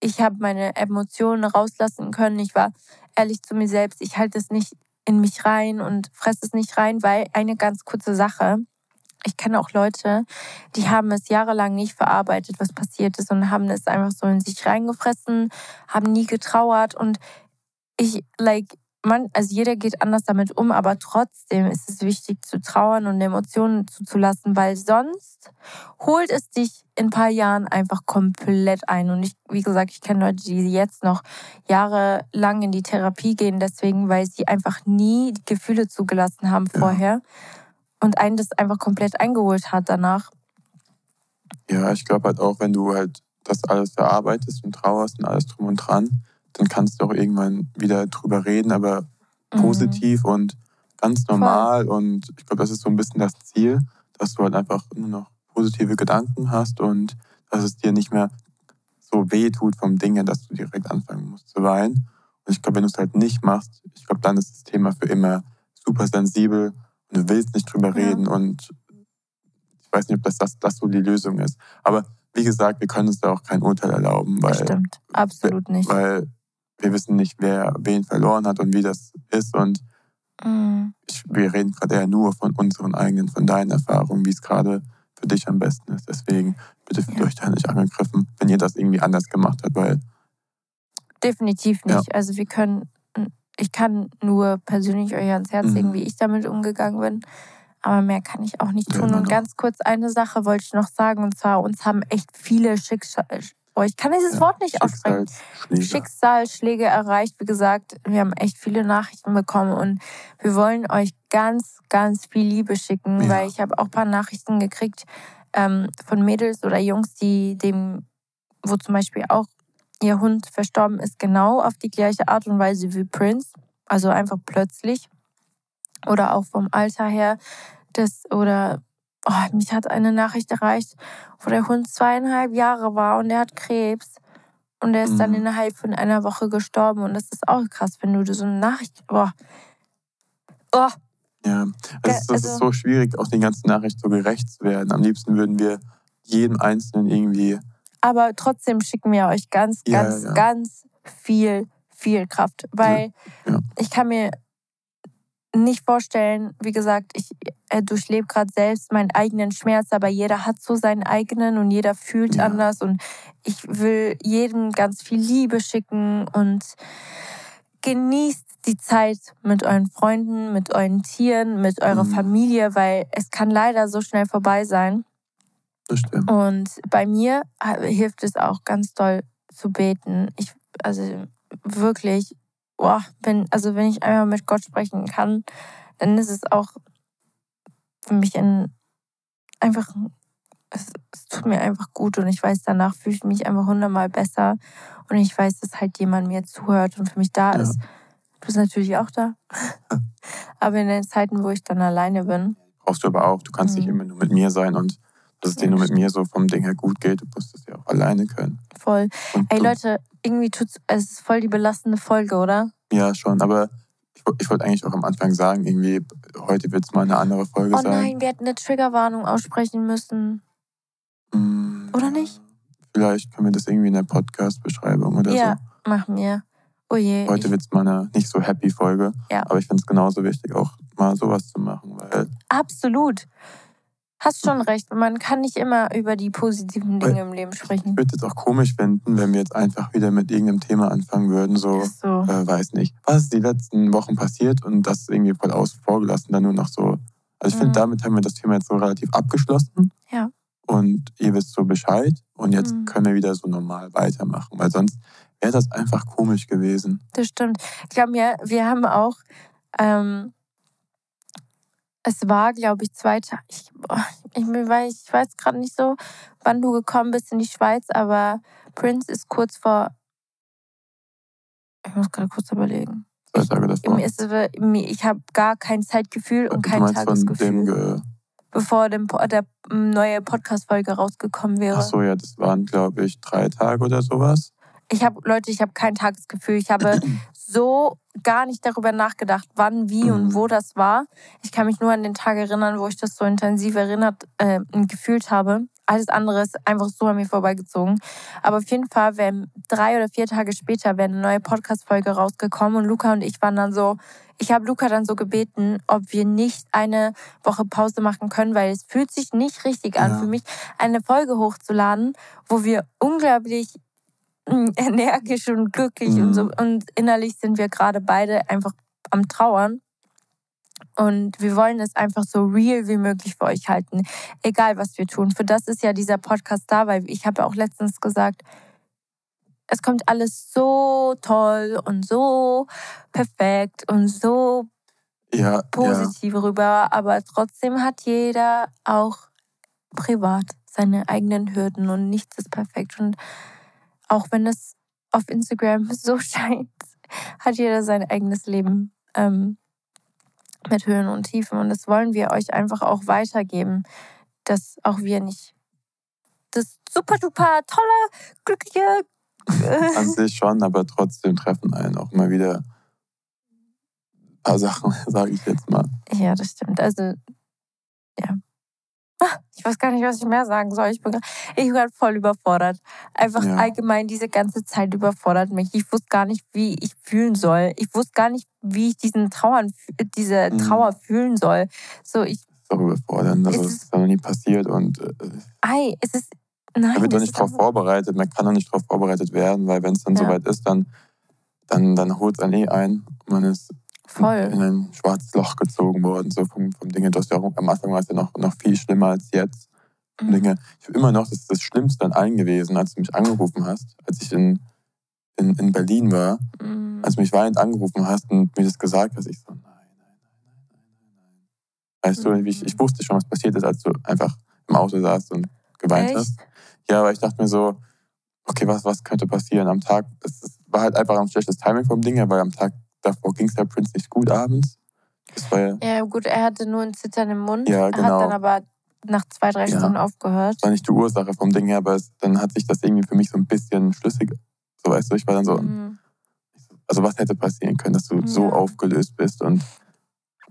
ich habe meine Emotionen rauslassen können. Ich war ehrlich zu mir selbst. Ich halte es nicht in mich rein und fresse es nicht rein, weil eine ganz kurze Sache. Ich kenne auch Leute, die haben es jahrelang nicht verarbeitet, was passiert ist und haben es einfach so in sich reingefressen, haben nie getrauert und ich, like, man, also jeder geht anders damit um, aber trotzdem ist es wichtig zu trauern und Emotionen zuzulassen, weil sonst holt es dich in ein paar Jahren einfach komplett ein. Und ich, wie gesagt, ich kenne Leute, die jetzt noch jahrelang in die Therapie gehen, deswegen, weil sie einfach nie die Gefühle zugelassen haben Ja. vorher und einen das einfach komplett eingeholt hat danach. Ja, ich glaube halt auch, wenn du halt das alles verarbeitest und trauerst und alles drum und dran, dann kannst du auch irgendwann wieder drüber reden, aber Mhm. positiv und ganz normal. Und ich glaube, das ist so ein bisschen das Ziel, dass du halt einfach nur noch positive Gedanken hast und dass es dir nicht mehr so weh tut vom Ding, her, dass du direkt anfangen musst zu weinen. Und ich glaube, wenn du es halt nicht machst, ich glaube, dann ist das Thema für immer super sensibel und du willst nicht drüber Ja. reden und ich weiß nicht, ob das, das, das so die Lösung ist. Aber wie gesagt, wir können uns da auch kein Urteil erlauben, weil, Bestimmt, absolut nicht. weil wir wissen nicht, wer wen verloren hat und wie das ist. Und Mhm. ich, wir reden gerade eher nur von unseren eigenen, von deinen Erfahrungen, wie es gerade für dich am besten ist. Deswegen bitte fühlt Ja. euch da nicht angegriffen, wenn ihr das irgendwie anders gemacht habt, weil Definitiv Ja. nicht. Also wir können, ich kann nur persönlich euch ans Herz Mhm. legen, wie ich damit umgegangen bin. Aber mehr kann ich auch nicht Ja, tun. immer Und ganz kurz eine Sache wollte ich noch sagen. Und zwar, uns haben echt viele Schicksal... Oh, ich kann dieses Ja, Wort nicht aussprechen. Schicksalsschläge. Erreicht. Wie gesagt, wir haben echt viele Nachrichten bekommen und wir wollen euch ganz, ganz viel Liebe schicken, Ja. weil ich habe auch ein paar Nachrichten gekriegt ähm, von Mädels oder Jungs, die dem, wo zum Beispiel auch ihr Hund verstorben ist, genau auf die gleiche Art und Weise wie Prince, also einfach plötzlich oder auch vom Alter her, das oder oh, mich hat eine Nachricht erreicht, wo der Hund zweieinhalb Jahre war und er hat Krebs. Und er ist dann Mhm. innerhalb von einer Woche gestorben. Und das ist auch krass, wenn du so eine Nachricht. Boah. Oh, Ja, es ist, es ist also- so schwierig, auch den ganzen Nachrichten so gerecht zu werden. Am liebsten würden wir jedem Einzelnen irgendwie, aber trotzdem schicken wir euch ganz, Ja, ganz, ja. ganz viel, viel Kraft. Weil Ja. ich kann mir nicht vorstellen, wie gesagt, ich äh, durchlebe gerade selbst meinen eigenen Schmerz, aber jeder hat so seinen eigenen und jeder fühlt Ja. anders. Und ich will jedem ganz viel Liebe schicken und genießt die Zeit mit euren Freunden, mit euren Tieren, mit eurer Mhm. Familie, weil es kann leider so schnell vorbei sein. das stimmt. Und bei mir äh, hilft es auch ganz doll zu beten. Ich, also wirklich, boah, wenn, also wenn ich einmal mit Gott sprechen kann, dann ist es auch für mich ein, einfach, es, es tut mir einfach gut und ich weiß, danach fühle ich mich einfach hundertmal besser und ich weiß, dass halt jemand mir zuhört und für mich da Ja. ist. Du bist natürlich auch da. Aber in den Zeiten, wo ich dann alleine bin, Brauchst du aber auch. Du kannst nicht Mhm. immer nur mit mir sein und dass es dir Ja, nur mit mir so vom Ding her gut geht. Du musst es ja auch alleine können. voll. Und Ey Leute, irgendwie tut's, es ist voll die belastende Folge, oder? Ja, schon. Aber ich, ich wollte eigentlich auch am Anfang sagen, irgendwie, heute wird es mal eine andere Folge Oh sein. nein, wir hätten eine Triggerwarnung aussprechen müssen. Mm, Oder nicht? Vielleicht können wir das irgendwie in der Podcast-Beschreibung oder Ja, machen wir. Oh je. so. Heute wird es mal eine nicht so happy Folge. Ja. Aber ich finde es genauso wichtig, auch mal sowas zu machen, weil absolut. Hast schon recht. Man kann nicht immer über die positiven Dinge im Leben ich sprechen. würde es auch komisch finden, wenn wir jetzt einfach wieder mit irgendeinem Thema anfangen würden, so, so. äh, weiß nicht, was ist die letzten Wochen passiert und das irgendwie voll außen vor gelassen, dann nur noch so. Also ich Mhm. finde, damit haben wir das Thema jetzt so relativ abgeschlossen. Ja. Und ihr wisst so Bescheid und jetzt Mhm. können wir wieder so normal weitermachen, weil sonst wäre das einfach komisch gewesen. Das stimmt. Ich glaube, wir, wir haben auch, ähm, es war, glaube ich, zwei Tage. Ich, ich, ich weiß gerade nicht so, wann du gekommen bist in die Schweiz, aber Prince ist kurz vor. Ich muss gerade kurz überlegen. Zwei Tage davor. Ist, mir- ich habe gar kein Zeitgefühl und kein Tagesgefühl. Ge bevor dem, der neue Podcast-Folge rausgekommen wäre. Ach so, ja, das waren, glaube ich, drei Tage oder sowas. Ich habe, Leute, ich habe kein Tagesgefühl. Ich habe so gar nicht darüber nachgedacht, wann, wie und wo das war. Ich kann mich nur an den Tag erinnern, wo ich das so intensiv erinnert äh, gefühlt habe. Alles andere ist einfach so an mir vorbeigezogen. Aber auf jeden Fall, wenn drei oder vier Tage später wäre eine neue Podcast-Folge rausgekommen und Luca und ich waren dann so, ich habe Luca dann so gebeten, ob wir nicht eine Woche Pause machen können, weil es fühlt sich nicht richtig an Ja. für mich, eine Folge hochzuladen, wo wir unglaublich energisch und glücklich und so Mhm. und innerlich sind wir gerade beide einfach am Trauern. Und wir wollen es einfach so real wie möglich für euch halten, egal was wir tun. Für das ist ja dieser Podcast da, weil ich habe ja auch letztens gesagt, es kommt alles so toll und so perfekt und so Ja, ja. positiv rüber, aber trotzdem hat jeder auch privat seine eigenen Hürden und nichts ist perfekt. Und auch wenn es auf Instagram so scheint, hat jeder sein eigenes Leben ähm, mit Höhen und Tiefen. Und das wollen wir euch einfach auch weitergeben, dass auch wir nicht das super duper tolle, glückliche. äh, An sich schon, aber trotzdem treffen einen auch immer wieder ein paar Sachen, sage ich jetzt mal. Ja, das stimmt. Also, ja. Ich weiß gar nicht, was ich mehr sagen soll. Ich bin, ich bin gerade voll überfordert. Einfach Ja. allgemein diese ganze Zeit überfordert mich. Ich wusste gar nicht, wie ich fühlen soll. Ich wusste gar nicht, wie ich diesen Trauern, diese Mhm. Trauer fühlen soll. So, ich, Das ist auch überfordernd. Also, Es das ist- noch nie passiert und äh, ei, es ist, nein. man wird doch nicht darauf vorbereitet. Man kann doch nicht darauf vorbereitet werden, weil wenn es dann Ja. soweit ist, dann, dann, dann holt es einen eh ein. Man ist Voll. in ein schwarzes Loch gezogen worden, so vom, vom Ding. Du hast ja auch, am Anfang war es ja noch, noch viel schlimmer als jetzt. Mhm. Dinge. Ich habe immer noch, das ist das Schlimmste an allen gewesen, als du mich angerufen hast, als ich in, in, in Berlin war, Mhm. als du mich weinend angerufen hast und mir das gesagt hast, ich so, nein, nein, nein, nein, nein, nein, nein. Weißt du, Mhm. ich, ich wusste schon, was passiert ist, als du einfach im Auto saßt und geweint Echt? hast. Ja, aber ich dachte mir so, okay, was, was könnte passieren am Tag? Es, es war halt einfach ein schlechtes Timing vom Ding her, weil am Tag davor ging es der Prince nicht gut abends. Ja, Ja, gut, er hatte nur ein Zittern im Mund. Ja, Er hat genau. dann aber nach zwei, drei Ja. Stunden aufgehört. das war nicht die Ursache vom Ding her, aber es, dann hat sich das irgendwie für mich so ein bisschen schlüssig, so weißt du, ich war dann so, Mhm. also was hätte passieren können, dass du so Ja. aufgelöst bist und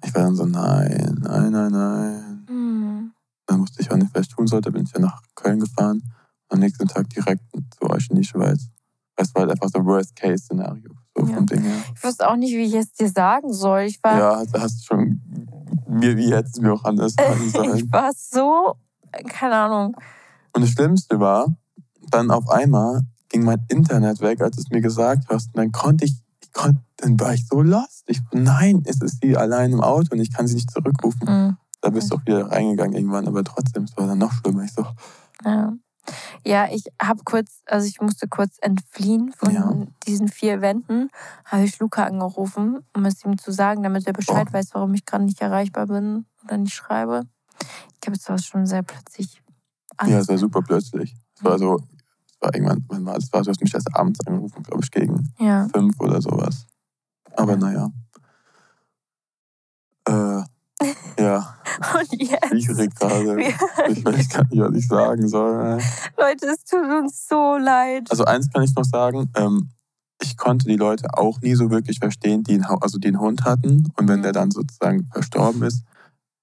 ich war dann so, nein, nein, nein, nein. Mhm. Dann wusste ich auch nicht, was ich tun sollte, bin ich ja nach Köln gefahren, am nächsten Tag direkt zu euch in die Schweiz. Das war halt einfach so Worst-Case-Szenario, so Ja. vom Ding her. Ich wusste auch nicht, wie ich es dir sagen soll. Ich war, Ja, hast, hast schon, wie, wie hättest du mir auch anders sagen sollen. ich war so, keine Ahnung. Und das Schlimmste war, dann auf einmal ging mein Internet weg, als du es mir gesagt hast. Und dann konnte ich, ich konnte, dann war ich so lost. Ich, nein, es ist sie allein im Auto und ich kann sie nicht zurückrufen. Mhm. Da bist du auch wieder reingegangen irgendwann, aber trotzdem, es war dann noch schlimmer. Ich so, Ja. Ja, ich habe kurz, also ich musste kurz entfliehen von Ja. diesen vier Wänden. Habe ich Luca angerufen, um es ihm zu sagen, damit er Bescheid Oh. weiß, warum ich gerade nicht erreichbar bin oder nicht schreibe. Ich glaube, es war schon sehr plötzlich. ja, es war super plötzlich. Es war so, es war irgendwann, wann war du hast mich erst abends angerufen, glaube ich, gegen Ja. fünf oder sowas. Aber naja. Äh, ja, Und jetzt. schwierig gerade. Ich weiß gar nicht, was ich sagen soll. Leute, es tut uns so leid. Also eins kann ich noch sagen, ähm, ich konnte die Leute auch nie so wirklich verstehen, die einen, also die einen Hund hatten und wenn Mhm. der dann sozusagen verstorben ist,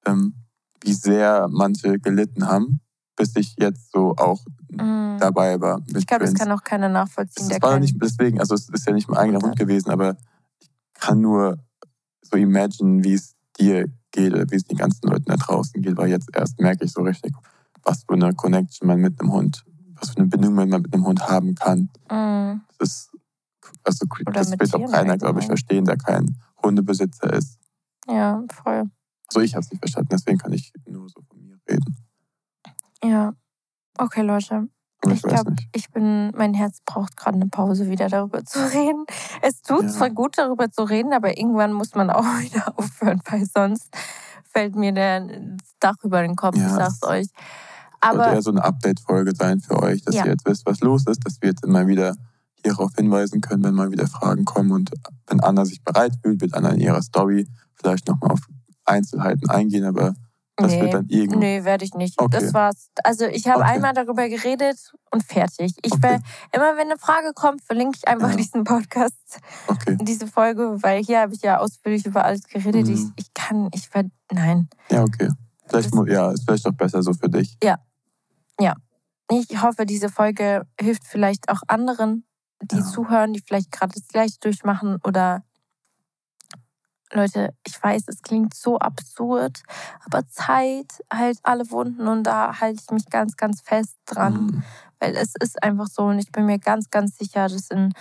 ähm, wie sehr manche gelitten haben, bis ich jetzt so auch Mhm. dabei war Ich glaube, das kann auch keiner nachvollziehen. Es der war nicht deswegen, also es ist ja nicht mein eigener Hund Hund gewesen, aber ich kann nur so imagine, wie es dir geht oder wie es den ganzen Leuten da draußen geht, weil jetzt erst merke ich so richtig, was für eine Connection man mit einem Hund, was für eine Bindung man mit einem Hund haben kann. Mhm. Das ist, also Oder das wird auch keiner, glaube ich, verstehen, der kein Hundebesitzer ist. Ja, voll. Also ich habe es nicht verstanden, deswegen kann ich nur so von mir reden. Ja. Okay, Leute. Ich, Ich glaube, ich bin, mein Herz braucht gerade eine Pause, wieder darüber zu reden. Es tut Ja. zwar gut, darüber zu reden, aber irgendwann muss man auch wieder aufhören, weil sonst fällt mir der das Dach über den Kopf, Ja, ich sag's es- euch. Sollte Aber eher so eine Update-Folge sein für euch, dass Ja. ihr jetzt wisst, was los ist, dass wir jetzt immer wieder hierauf hinweisen können, wenn mal wieder Fragen kommen. Und wenn Anna sich bereit fühlt, wird Anna in ihrer Story vielleicht nochmal auf Einzelheiten eingehen, aber Das nee, wird dann irgendwann. nee, werde ich nicht. Okay. Das war's. Also ich habe Okay. einmal darüber geredet und fertig. Ich Okay. will, immer wenn eine Frage kommt, verlinke ich einfach Ja. diesen Podcast, Okay. diese Folge, weil hier habe ich ja ausführlich über alles geredet. Ich, Mhm. ich kann, ich werde, nein. Ja, okay. Vielleicht, Das- ja, ist vielleicht auch besser so für dich. Ich hoffe, diese Folge hilft vielleicht auch anderen, die Ja. zuhören, die vielleicht gerade das gleiche durchmachen oder Leute, ich weiß, es klingt so absurd, aber Zeit heilt alle Wunden und da halte ich mich ganz, ganz fest dran, Mhm. weil es ist einfach so und ich bin mir ganz, ganz sicher, dass in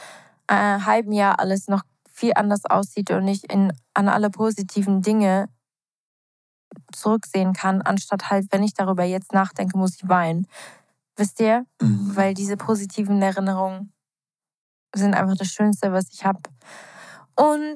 einem halben Jahr alles noch viel anders aussieht und ich in, an alle positiven Dinge zurücksehen kann, anstatt halt, wenn ich darüber jetzt nachdenke, muss ich weinen. Wisst ihr? Mhm. weil diese positiven Erinnerungen sind einfach das Schönste, was ich habe. Und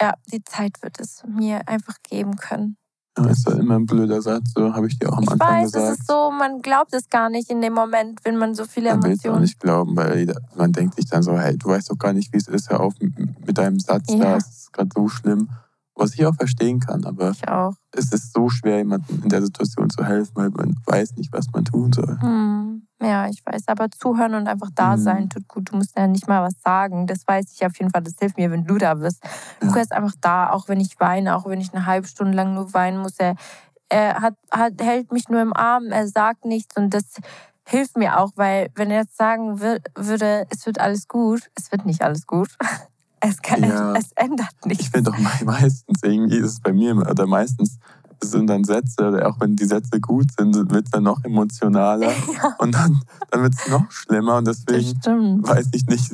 ja, die Zeit wird es mir einfach geben können. Ja, ist ja immer ein blöder Satz, so habe ich dir auch am Ich Anfang weiß, gesagt. es ist so, man glaubt es gar nicht in dem Moment, wenn man so viele Man will es auch Emotionen. nicht glauben, weil man denkt sich dann so, hey, du weißt doch gar nicht, wie es ist, hör auf mit deinem Satz Ja. da, es ist gerade so schlimm. Was ich auch verstehen kann, aber Ich auch. es ist so schwer, jemandem in der Situation zu helfen, weil man weiß nicht, was man tun soll. Hm, ja, ich weiß. Aber zuhören und einfach da Mhm. sein tut gut. Du musst ja nicht mal was sagen. Das weiß ich auf jeden Fall. Das hilft mir, wenn du da bist. Ja. Du bist einfach da, auch wenn ich weine, auch wenn ich eine halbe Stunde lang nur weinen muss. Er, er hat, hat, hält mich nur im Arm, er sagt nichts und das hilft mir auch, weil wenn er jetzt sagen wür- würde, es wird alles gut, es wird nicht alles gut. Es, kann, Ja. es ändert nichts. Ich finde me- meistens irgendwie ist es bei mir oder meistens sind dann Sätze, oder auch wenn die Sätze gut sind, wird es dann noch emotionaler Ja, und dann, dann wird es noch schlimmer und deswegen weiß ich nicht,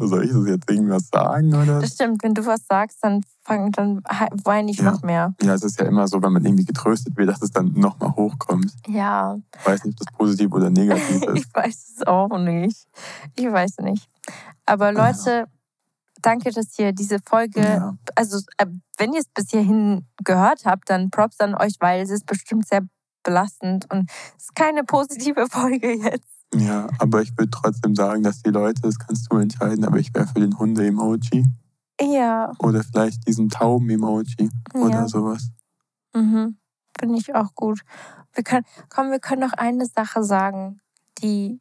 soll ich das jetzt irgendwas sagen oder? Das stimmt. Wenn du was sagst, dann, fang, dann weine ich Ja. noch mehr. Ja, es ist ja immer so, wenn man irgendwie getröstet wird, dass es dann nochmal hochkommt. Ja, Ich weiß nicht, ob das positiv oder negativ ist. Ich weiß es auch nicht. Ich weiß nicht. Aber Leute, danke, dass ihr diese Folge, Ja. also äh, wenn ihr es bis hierhin gehört habt, dann Props an euch, weil es ist bestimmt sehr belastend und es ist keine positive Folge jetzt. ja, aber ich würde trotzdem sagen, dass die Leute, das kannst du entscheiden, aber ich wäre für den Hunde-Emoji Ja, oder vielleicht diesen Tauben-Emoji oder ja. sowas. Mhm. Finde ich auch gut. Wir können, komm, wir können noch eine Sache sagen, die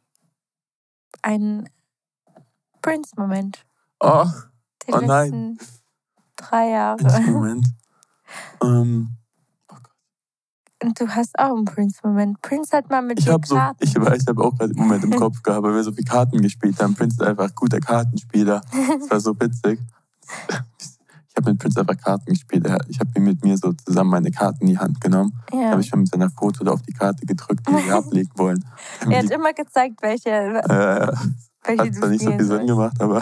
ein Prince-Moment Oh, Oh nein. drei Jahre. einen Moment. ähm, Und du hast auch einen Prince-Moment. Prince hat mal mit ich dir so, Karten. ich ich habe auch gerade einen Moment im Kopf gehabt, weil wir so viele Karten gespielt haben. Prince ist einfach ein guter Kartenspieler. Das war so witzig. Ich habe mit Prince einfach Karten gespielt. Ich habe ihm mit mir so zusammen meine Karten in die Hand genommen. Da ja. habe ich schon mit seiner Foto da auf die Karte gedrückt, die wir ablegen wollen. Er hat immer gezeigt, welche, äh, welche hat zwar nicht so viel Sinn gemacht, aber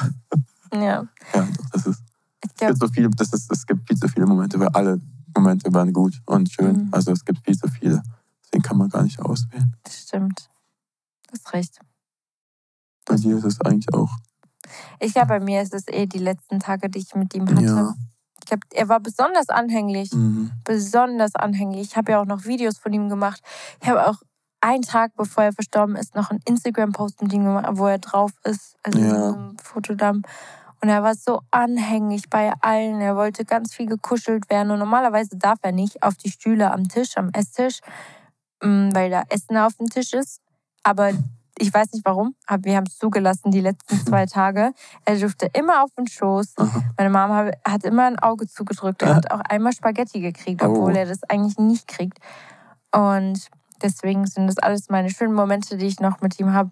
Ja, ja, das ist. ich Es glaube, gibt so viele, das ist, es gibt viel zu viele Momente, weil alle Momente waren gut und schön. Mhm. Also es gibt viel zu viele. Deswegen kann man gar nicht auswählen. das stimmt. Du hast recht. Bei dir ist es eigentlich auch. Ich glaube, bei mir ist es eh die letzten Tage, die ich mit ihm hatte. Ja. Ich glaube, er war besonders anhänglich. Mhm. Besonders anhänglich. Ich habe ja auch noch Videos von ihm gemacht. Ich habe auch einen Tag, bevor er verstorben ist, noch einen Instagram-Post mit ihm gemacht, wo er drauf ist. Also Ja. so ein Fotodamm. Und er war so anhänglich bei allen. Er wollte ganz viel gekuschelt werden. Und normalerweise darf er nicht auf die Stühle am Tisch, am Esstisch, mm, weil da Essen auf dem Tisch ist. Aber ich weiß nicht warum, aber wir haben es zugelassen die letzten zwei Tage. Er durfte immer auf den Schoß. Meine Mama hat immer ein Auge zugedrückt. Er hat auch einmal Spaghetti gekriegt, obwohl Oh. er das eigentlich nicht kriegt. Und deswegen sind das alles meine schönen Momente, die ich noch mit ihm habe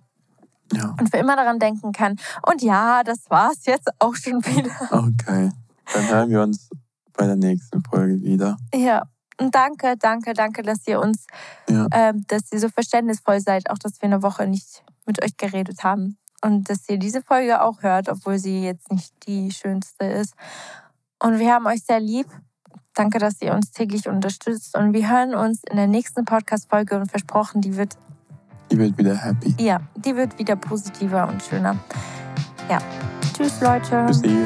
Ja. und für immer daran denken kann. Und ja, das war's jetzt auch schon wieder. Okay. Dann hören wir uns bei der nächsten Folge wieder. Ja. Und danke, danke, danke, dass ihr uns, Ja. ähm, dass ihr so verständnisvoll seid, auch dass wir eine Woche nicht mit euch geredet haben. Und dass ihr diese Folge auch hört, obwohl sie jetzt nicht die schönste ist. Und wir haben euch sehr lieb. Danke, dass ihr uns täglich unterstützt. Und wir hören uns in der nächsten Podcast-Folge und versprochen, die wird, Die wird wieder happy. ja, die wird wieder positiver und schöner. Ja. Tschüss, Leute. Tschüssi.